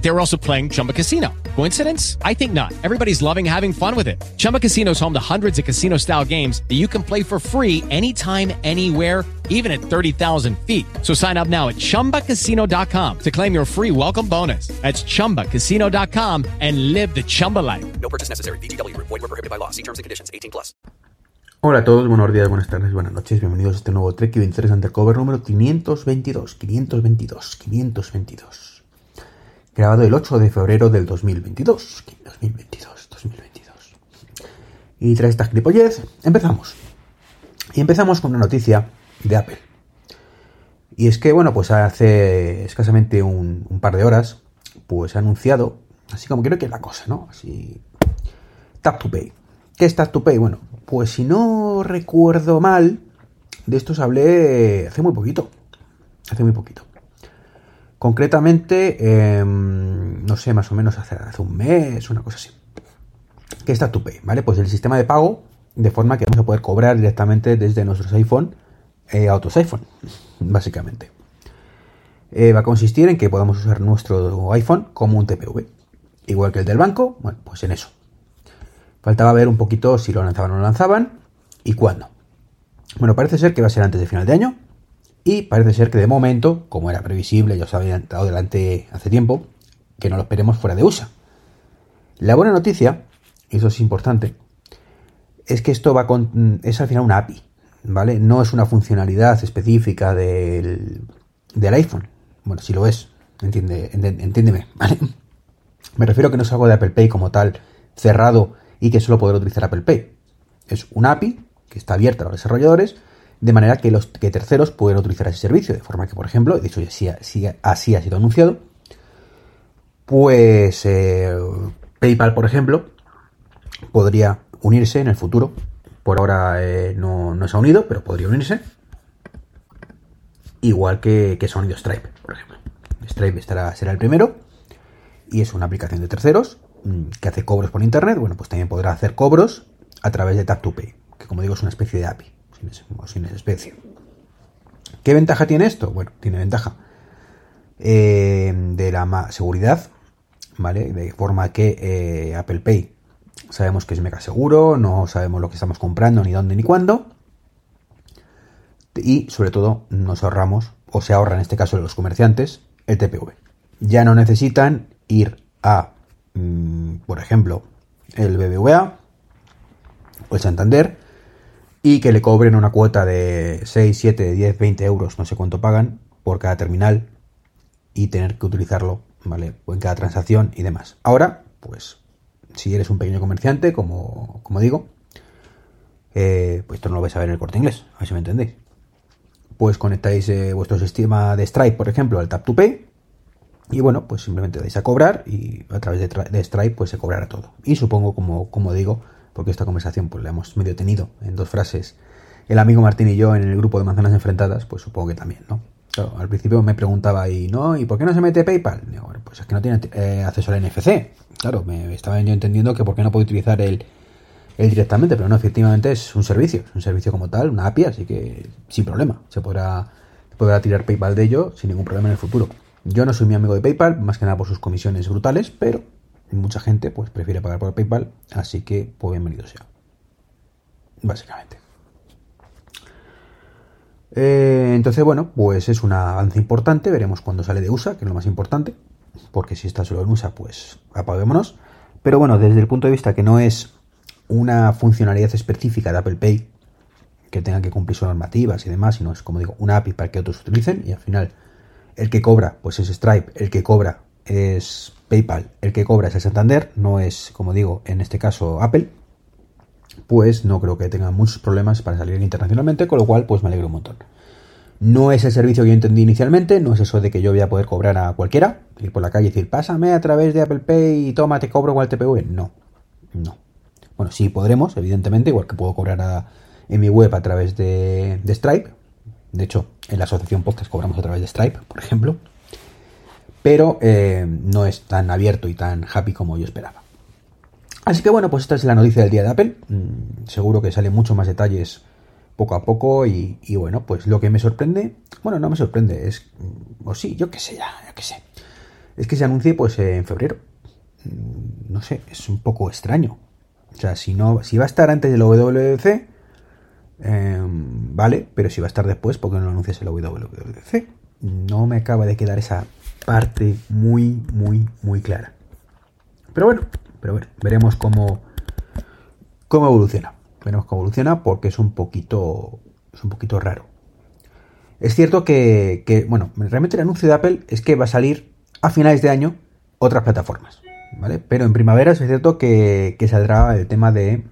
They were also playing Chumba Casino. Coincidence? I think not. Everybody's loving having fun with it. Chumba Casino is home to hundreds of casino style games that you can play for free anytime, anywhere, even at 30,000 feet. So sign up now at chumbacasino.com to claim your free welcome bonus. That's chumbacasino.com and live the Chumba life. No purchase necessary. BGW. Void were prohibited by law. See terms and conditions. 18 plus. Hola a todos, buenos días, buenas tardes, buenas noches, bienvenidos a este nuevo Trek 23 Undercover número 522, 522, 522. Grabado el 8 de febrero del 2022, 2022, 2022. Y tras esta clipollez, empezamos. Y empezamos con una noticia de Apple. Y es que, bueno, pues hace escasamente un, par de horas, pues ha anunciado, así como creo que es la cosa, ¿no? Así, Tap to Pay. ¿Qué es Tap to Pay? Bueno, pues si no recuerdo mal, de esto os hablé hace muy poquito. Hace muy poquito. Concretamente, eh, no sé, más o menos hace, hace, un mes, una cosa así. ¿Qué es Tap to Pay? ¿Vale? Pues el sistema de pago de forma que vamos a poder cobrar directamente desde nuestros iPhone eh, a otros iPhone, básicamente. Eh, va a consistir en que podamos usar nuestro iPhone como un TPV. Igual que el del banco, bueno, pues en eso. Faltaba ver un poquito si lo lanzaban o no lo lanzaban y cuándo. Bueno, parece ser que va a ser antes de final de año y parece ser que de momento, como era previsible, ya os había dado delante hace tiempo, que no lo esperemos fuera de USA. La buena noticia, y eso es importante, es que esto va con, es al final una API, ¿vale? No es una funcionalidad específica del, del iPhone. Bueno, si lo es, entiende, entiéndeme, ¿vale? Me refiero a que no es algo de Apple Pay como tal, cerrado y que solo podrá utilizar Apple Pay. Es una API que está abierta a los desarrolladores, de manera que los que terceros pueden utilizar ese servicio, de forma que, por ejemplo, de hecho así, así, ha sido anunciado, pues eh, PayPal, por ejemplo, podría unirse en el futuro. Por ahora eh, no, no, se ha unido, pero podría unirse. Igual que, que se Stripe, por ejemplo. Stripe estará, será el primero. Y es una aplicación de terceros que hace cobros por internet, bueno, pues también podrá hacer cobros a través de Tap2Pay, que como digo es una especie de API, sin, especie. ¿Qué ventaja tiene esto? Bueno, tiene ventaja eh, de la seguridad, ¿vale? De forma que eh, Apple Pay sabemos que es mega seguro, no sabemos lo que estamos comprando, ni dónde, ni cuándo. Y sobre todo nos ahorramos, o se ahorra en este caso los comerciantes, el TPV. Ya no necesitan ir a por ejemplo, el BBVA o el Santander, y que le cobren una cuota de 6, 7, 10, 20 euros, no sé cuánto pagan, por cada terminal y tener que utilizarlo, ¿vale? En cada transacción y demás. Ahora, pues, si eres un pequeño comerciante, como, como digo, eh, pues esto no lo vais a ver en el corte inglés, a ver si me entendéis. Pues conectáis eh, vuestro sistema de Stripe, por ejemplo, al Tap2Pay, y bueno, pues simplemente dais a cobrar y a través de, de Stripe pues se cobrará todo. Y supongo, como, como digo, porque esta conversación pues la hemos medio tenido en dos frases, el amigo Martín y yo en el grupo de manzanas enfrentadas, pues supongo que también, ¿no? Claro, al principio me preguntaba y no, ¿y por qué no se mete PayPal? Pues es que no tiene eh, acceso al NFC. Claro, me estaba yo entendiendo que por qué no puedo utilizar el, el directamente, pero no, efectivamente es un servicio, es un servicio como tal, una API, así que sin problema, se podrá, podrá tirar PayPal de ello sin ningún problema en el futuro. Yo no soy mi amigo de PayPal, más que nada por sus comisiones brutales, pero mucha gente pues prefiere pagar por PayPal, así que pues bienvenido sea. Básicamente. Eh, entonces, bueno, pues es un avance importante, veremos cuando sale de USA, que es lo más importante, porque si está solo en USA, pues apaguémonos. Pero bueno, desde el punto de vista que no es una funcionalidad específica de Apple Pay, que tenga que cumplir sus normativas y demás, sino es como digo, una API para que otros utilicen y al final el que cobra pues es Stripe, el que cobra es PayPal, el que cobra es el Santander, no es, como digo, en este caso Apple, pues no creo que tenga muchos problemas para salir internacionalmente, con lo cual pues me alegro un montón. No es el servicio que yo entendí inicialmente, no es eso de que yo voy a poder cobrar a cualquiera, ir por la calle y decir, pásame a través de Apple Pay y toma, te cobro igual TPV. No, no. Bueno, sí podremos, evidentemente, igual que puedo cobrar en mi web a través de, de Stripe, de hecho, en la asociación podcast cobramos a través de Stripe, por ejemplo. Pero eh, no es tan abierto y tan happy como yo esperaba. Así que bueno, pues esta es la noticia del día de Apple. Mm, seguro que salen muchos más detalles poco a poco y, bueno, pues lo que me sorprende, bueno, no me sorprende, es, mm, o sí, yo qué sé, ya, yo qué sé, es que se anuncie pues en febrero. Mm, no sé, es un poco extraño. O sea, si no, si va a estar antes del WWDC, em, vale, pero si va a estar después, ¿por qué no lo anuncias el WWDC? No me acaba de quedar esa parte muy, muy, muy clara. Pero bueno, pero bueno, veremos cómo, cómo evoluciona. Veremos cómo evoluciona porque es un poquito, es un poquito raro. Es cierto que, que, bueno, realmente el anuncio de Apple es que va a salir a finales de año otras plataformas, ¿vale? Pero en primavera es cierto que, saldrá el tema de,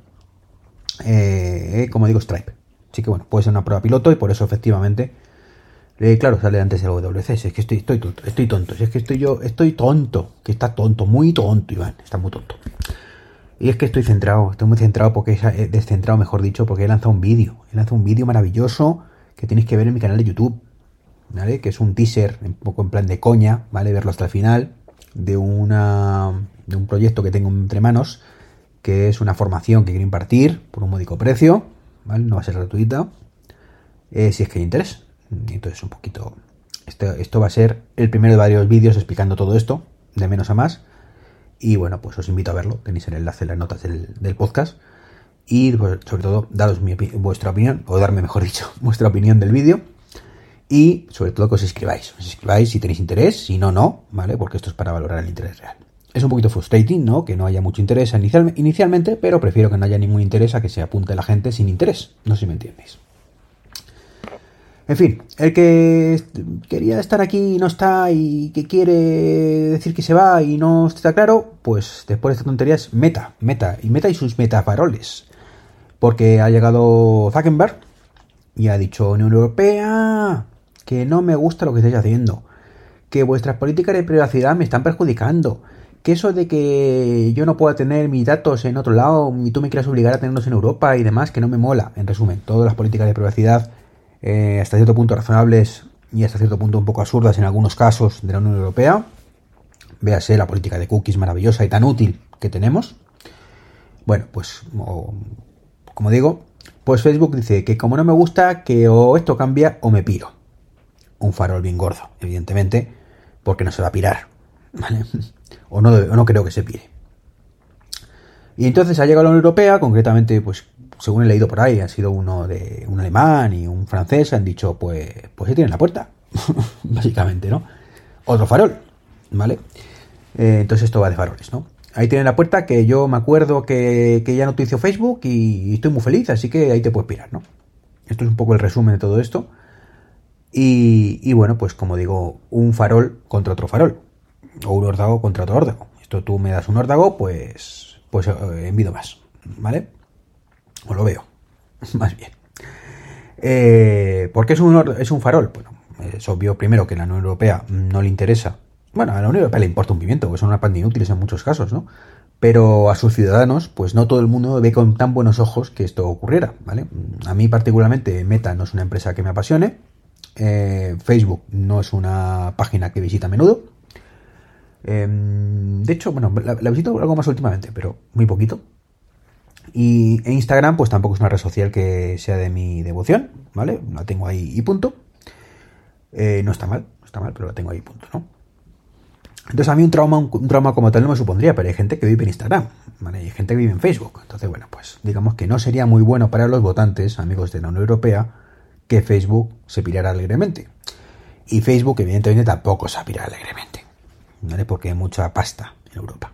eh, como digo, Stripe. Así que bueno, puede ser una prueba piloto y por eso efectivamente eh, claro, sale antes del WC. es que estoy, tonto, estoy tonto. Si es que estoy yo, estoy tonto. Que está tonto, muy tonto, Iván. Está muy tonto. Y es que estoy centrado, estoy muy centrado porque he descentrado, mejor dicho, porque he lanzado un vídeo. He lanzado un vídeo maravilloso que tenéis que ver en mi canal de YouTube. ¿Vale? Que es un teaser, un poco en plan de coña, ¿vale? Verlo hasta el final. De una. de un proyecto que tengo entre manos. Que es una formación que quiero impartir por un módico precio. ¿Vale? No va a ser gratuita. Eh, si es que hay interés. Entonces un poquito... Esto, esto va a ser el primero de varios vídeos explicando todo esto, de menos a más. Y bueno, pues os invito a verlo. Tenéis el enlace en las notas del, podcast. Y pues, sobre todo, daros vuestra opinión, o darme, mejor dicho, vuestra opinión del vídeo. Y sobre todo que os inscribáis. Os inscribáis si tenéis interés, si no, no, ¿vale? Porque esto es para valorar el interés real. Es un poquito frustrating, ¿no? Que no haya mucho interés inicialmente, pero prefiero que no haya ningún interés a que se apunte la gente sin interés. No sé si me entiendes. En fin, el que quería estar aquí y no está y que quiere decir que se va y no está claro, pues después de esta tontería es Meta, Meta y Meta y sus metafaroles. Porque ha llegado Zuckerberg y ha dicho Unión Europea que no me gusta lo que estáis haciendo, que vuestras políticas de privacidad me están perjudicando, que eso de que yo no pueda tener mis datos en otro lado y tú me quieras obligar a tenerlos en Europa y demás, que no me mola. En resumen, todas las políticas de privacidad eh, hasta cierto punto razonables y hasta cierto punto un poco absurdas en algunos casos de la Unión Europea. Véase la política de cookies maravillosa y tan útil que tenemos. Bueno, pues como digo, pues Facebook dice que como no me gusta, que o esto cambia o me piro. Un farol bien gordo, evidentemente, porque no se va a pirar. O, no, o no creo que se pire. Y entonces ha llegado la Unión Europea, concretamente, pues según he leído por ahí, ha sido uno de un alemán y un francés, han dicho, pues, pues se tienen la puerta, básicamente, ¿no? Otro farol, ¿vale? Eh, entonces esto va de faroles, ¿no? Ahí tienen la puerta que yo me acuerdo que, ya no utilizo Facebook y, estoy muy feliz, así que ahí te puedes pirar, ¿no? Esto es un poco el resumen de todo esto. Y, y bueno, pues como digo, un farol contra otro farol. O un órdago contra otro órdago. Esto tú me das un órdago, pues, pues eh, envido más, ¿vale? O lo veo, más bien. Eh, ¿Por qué es un, es un farol? Bueno, es obvio primero que a la Unión Europea no le interesa. Bueno, a la Unión Europea le importa un pimiento, porque son una pandemia inútiles en muchos casos, ¿no? Pero a sus ciudadanos, pues no todo el mundo ve con tan buenos ojos que esto ocurriera, ¿vale? A mí particularmente Meta no es una empresa que me apasione, eh, Facebook no es una página que visita a menudo. Em, de hecho, bueno, la, la, visito algo más últimamente, pero muy poquito. Y Instagram, pues tampoco es una red social que sea de mi devoción, ¿vale? La tengo ahí y punto. Eh, no está mal, no está mal, pero la tengo ahí y punto, ¿no? Entonces a mí un trauma, un, trauma como tal no me supondría, pero hay gente que vive en Instagram, ¿vale? Hay gente que vive en Facebook. Entonces, bueno, pues digamos que no sería muy bueno para los votantes, amigos de la Unión Europea, que Facebook se pirara alegremente. Y Facebook, evidentemente, tampoco se pirara alegremente, ¿vale? Porque hay mucha pasta en Europa.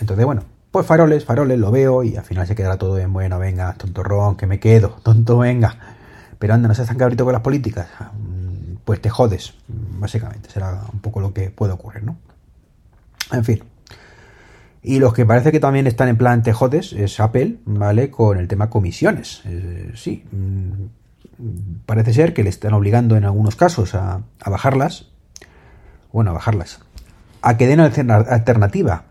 Entonces, bueno, pues faroles, faroles, lo veo y al final se quedará todo en bueno, venga, tontorrón, que me quedo, tonto, venga. Pero anda, no seas tan cabrito con las políticas, mm, pues te jodes, básicamente, será un poco lo que puede ocurrir, ¿no? En fin. Y los que parece que también están en plan te jodes es Apple, ¿vale? Con el tema comisiones. Eh, sí, mm, parece ser que le están obligando en algunos casos a, a bajarlas, bueno, a bajarlas, a que den alternativa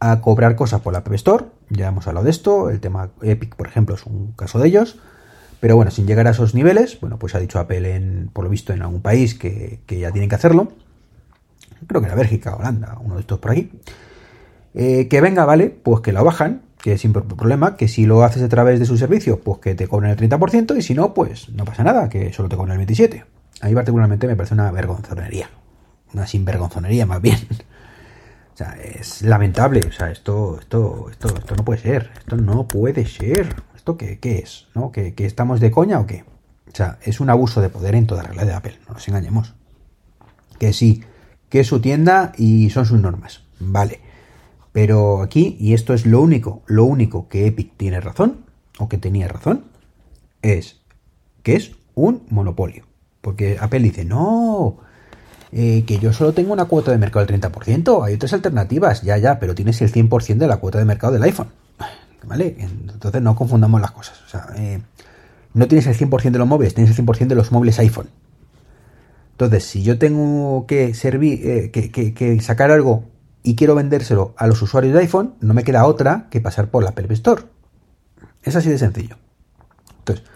a cobrar cosas por la App Store. Ya hemos hablado de esto. El tema Epic, por ejemplo, es un caso de ellos. Pero bueno, sin llegar a esos niveles, bueno, pues ha dicho Apple, en, por lo visto, en algún país que, ya tienen que hacerlo. Creo que era Bélgica, Holanda, uno de estos por aquí. Eh, que venga, vale, pues que lo bajan, que sin problema, que si lo haces a través de su servicio, pues que te cobren el 30%, y si no, pues no pasa nada, que solo te cobren el 27%. A mí particularmente me parece una vergonzonería, una sinvergonzonería más bien. O sea, es lamentable, o sea, esto, esto, esto, esto no puede ser, esto no puede ser. ¿Esto qué, qué es? ¿No? ¿Que, ¿Que estamos de coña o qué? O sea, es un abuso de poder en toda regla de Apple, no nos engañemos. Que sí, que es su tienda y son sus normas, vale. Pero aquí, y esto es lo único, lo único que Epic tiene razón, o que tenía razón, es que es un monopolio. Porque Apple dice, no, eh, que yo solo tengo una cuota de mercado del 30%, hay otras alternativas, ya, ya, pero tienes el 100% de la cuota de mercado del iPhone. ¿Vale? Entonces no confundamos las cosas. O sea, eh, no tienes el 100% de los móviles, tienes el 100% de los móviles iPhone. Entonces, si yo tengo que servir, eh, que, sacar algo y quiero vendérselo a los usuarios de iPhone, no me queda otra que pasar por la Apple Store. Es así de sencillo. Entonces,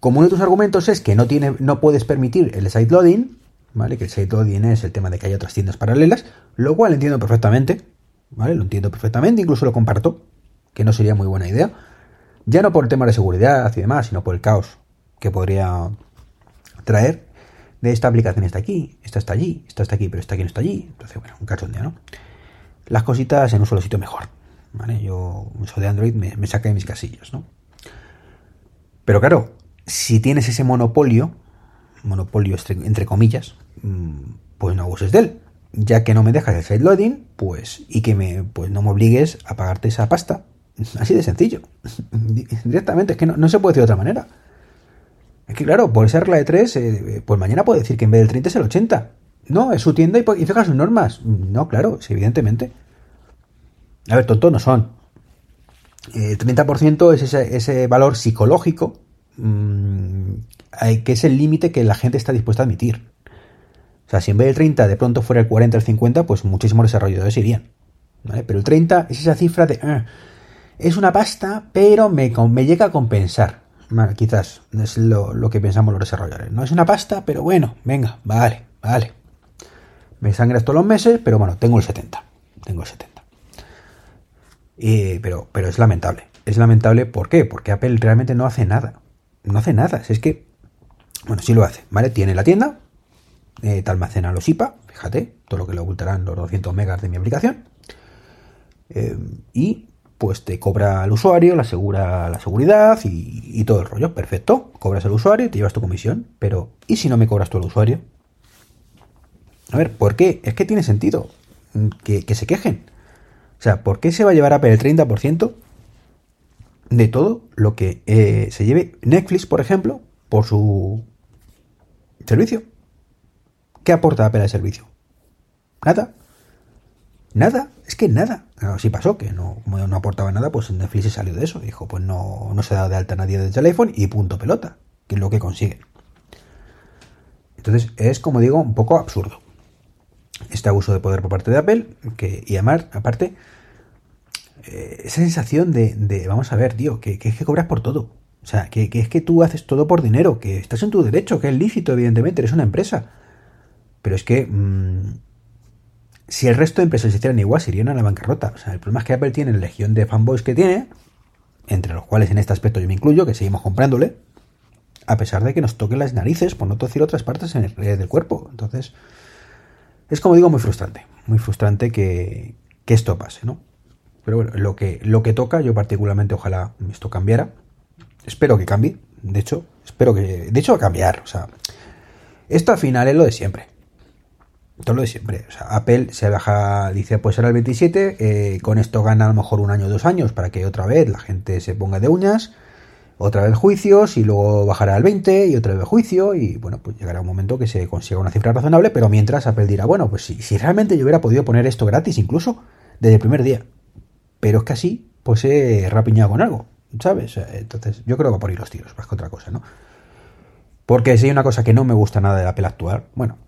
como uno de tus argumentos es que no, tiene, no puedes permitir el side loading, ¿vale? Que el side loading es el tema de que hay otras tiendas paralelas, lo cual entiendo perfectamente, ¿vale? Lo entiendo perfectamente, incluso lo comparto, que no sería muy buena idea. Ya no por el tema de seguridad y demás, sino por el caos que podría traer de esta aplicación está aquí, esta está allí, esta está aquí, pero esta aquí no está allí. Entonces, bueno, un cachondeo, ¿no? Las cositas en un solo sitio mejor. ¿Vale? Yo, eso de Android me, me saca de mis casillos, ¿no? Pero claro, si tienes ese monopolio, monopolio entre comillas, pues no abuses de él. Ya que no me dejas el side loading, pues, y que me, pues no me obligues a pagarte esa pasta. Así de sencillo. Directamente, es que no, no se puede decir de otra manera. Es que claro, por esa regla de 3, eh, pues mañana puede decir que en vez del 30 es el 80. No, es su tienda y, y fija sus normas. No, claro, sí, evidentemente. A ver, tontos no son. El 30% es ese, ese, valor psicológico mmm, que es el límite que la gente está dispuesta a admitir. O sea, si en vez del 30 de pronto fuera el 40 o el 50, pues muchísimos desarrolladores irían. Pero el 30 es esa cifra de... Ah, es una pasta, pero me, me llega a compensar. Quizás es lo, que pensamos los desarrolladores. No es una pasta, pero bueno, venga, vale, vale. Me sangras todos los meses, pero bueno, tengo el 70. Tengo el 70. Y, pero, pero es lamentable. Es lamentable, ¿por qué? Porque Apple realmente no hace nada. No hace nada. Es que, bueno, sí lo hace, ¿vale? Tiene la tienda, eh, te almacena los IPA, fíjate, todo lo que le ocultarán los 200 megas de mi aplicación. Eh, y pues te cobra al usuario, le asegura la seguridad y, todo el rollo. Perfecto. Cobras al usuario y te llevas tu comisión. Pero, ¿y si no me cobras tú al usuario? A ver, ¿por qué? Es que tiene sentido que, que se quejen. O sea, ¿por qué se va a llevar Apple el 30% de todo lo que eh, se lleve Netflix, por ejemplo, por su servicio? ¿Qué aporta Apple al servicio? Nada. Nada, es que nada. Así pasó, que no, como no aportaba nada, pues Netflix se salió de eso. Dijo, pues no, no se da de alta nadie desde el iPhone y punto pelota, que es lo que consiguen. Entonces es, como digo, un poco absurdo. Este abuso de poder por parte de Apple, que, y además, aparte, eh, esa sensación de, de, vamos a ver, tío, que, que, es que cobras por todo. O sea, que, es que tú haces todo por dinero, que estás en tu derecho, que es lícito, evidentemente, eres una empresa. Pero es que... Mmm, si el resto de empresas hicieran igual, se irían a la bancarrota. O sea, el problema es que Apple tiene la legión de fanboys que tiene, entre los cuales en este aspecto yo me incluyo, que seguimos comprándole, a pesar de que nos toquen las narices, por no decir otras partes en el, del cuerpo. Entonces, es como digo, muy frustrante. Muy frustrante que, que esto pase, ¿no? Pero bueno, lo que, lo que toca, yo particularmente ojalá esto cambiara. Espero que cambie. De hecho, espero que. De hecho, va a cambiar. O sea, esto al final es lo de siempre todo lo de siempre. O sea, Apple se baja, dice, pues será el 27, eh, con esto gana a lo mejor un año o dos años para que otra vez la gente se ponga de uñas, otra vez juicios y luego bajará al 20 y otra vez juicio y bueno, pues llegará un momento que se consiga una cifra razonable, pero mientras Apple dirá, bueno, pues si, si realmente yo hubiera podido poner esto gratis incluso desde el primer día, pero es que así pues he rapiñado con algo, ¿sabes? Entonces yo creo que va por ir los tiros, más que otra cosa, ¿no? Porque si hay una cosa que no me gusta nada del Apple actual, bueno,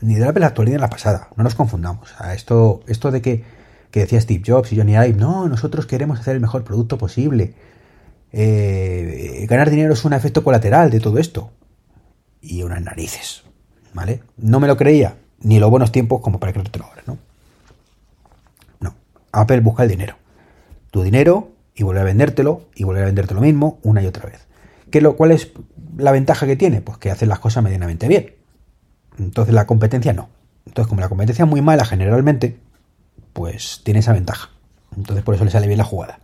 ni de la Apple actual ni de la pasada. No nos confundamos. Sea, esto, esto de que, que, decía Steve Jobs y Johnny Ive, no, nosotros queremos hacer el mejor producto posible. Eh, ganar dinero es un efecto colateral de todo esto. Y unas narices. ¿Vale? No me lo creía. Ni los buenos tiempos como para creértelo ahora, ¿no? No. Apple busca el dinero. Tu dinero y vuelve a vendértelo y vuelve a venderte lo mismo una y otra vez. ¿Qué lo, ¿Cuál es la ventaja que tiene? Pues que hace las cosas medianamente bien. Entonces la competencia no. Entonces como la competencia es muy mala generalmente, pues tiene esa ventaja. Entonces por eso le sale bien la jugada.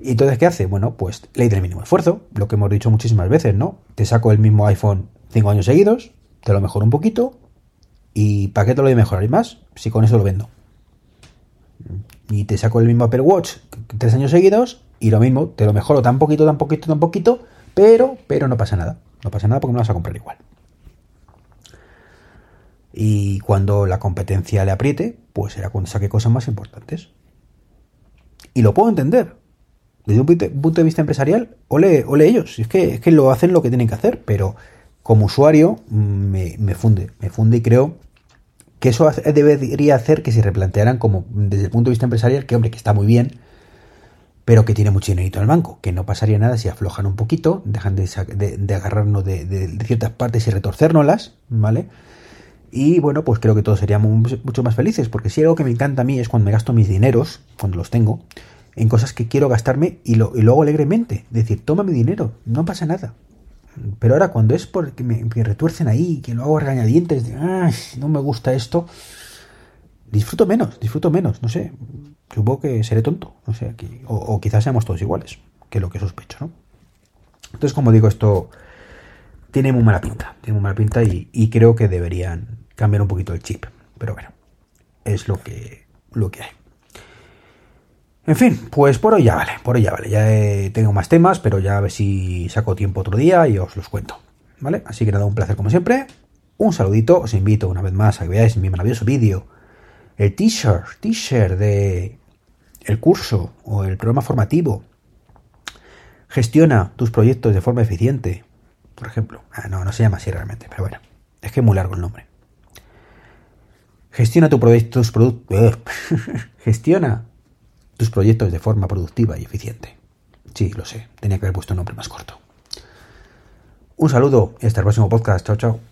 ¿Y entonces qué hace? Bueno, pues ley del mínimo esfuerzo, lo que hemos dicho muchísimas veces, ¿no? Te saco el mismo iPhone 5 años seguidos, te lo mejoro un poquito, ¿y para qué te lo voy a mejorar más? Si con eso lo vendo. Y te saco el mismo Apple Watch 3 años seguidos, y lo mismo, te lo mejoro tan poquito, tan poquito, tan poquito, pero, pero no pasa nada. No pasa nada porque me vas a comprar igual. Y cuando la competencia le apriete, pues será cuando saque cosas más importantes. Y lo puedo entender, desde un punto de vista empresarial, ole, ole ellos. Es que, es que lo hacen lo que tienen que hacer, pero como usuario mm, me, me funde, me funde y creo que eso debería hacer que se replantearan como desde el punto de vista empresarial, que hombre, que está muy bien, pero que tiene mucho dinero en el banco, que no pasaría nada si aflojan un poquito, dejan de, de, agarrarnos de, de, ciertas partes y retorcérnoslas, ¿vale? Y bueno, pues creo que todos seríamos mucho más felices, porque si algo que me encanta a mí es cuando me gasto mis dineros, cuando los tengo, en cosas que quiero gastarme y lo, y hago alegremente. Decir, toma mi dinero, no pasa nada. Pero ahora cuando es porque me, retuercen ahí, que lo hago a regañadientes, de, Ay, no me gusta esto, disfruto menos, disfruto menos, no sé. Supongo que seré tonto, no sé, aquí, o, quizás seamos todos iguales, que lo que sospecho, ¿no? Entonces, como digo, esto tiene muy mala pinta, tiene muy mala pinta y, creo que deberían cambiar un poquito el chip. Pero bueno, es lo que, lo que hay. En fin, pues por hoy ya vale, por hoy ya vale. Ya tengo más temas, pero ya a ver si saco tiempo otro día y os los cuento. ¿Vale? Así que nada, un placer como siempre. Un saludito, os invito una vez más a que veáis mi maravilloso vídeo. El t-shirt, de el curso o el programa formativo. Gestiona tus proyectos de forma eficiente. Por ejemplo. Ah, no, no se llama así realmente, pero bueno. Es que es muy largo el nombre. Gestiona tu proyecto, tus productos. Gestiona tus proyectos de forma productiva y eficiente. Sí, lo sé, tenía que haber puesto un nombre más corto. Un saludo y hasta el próximo podcast. Chao, chao.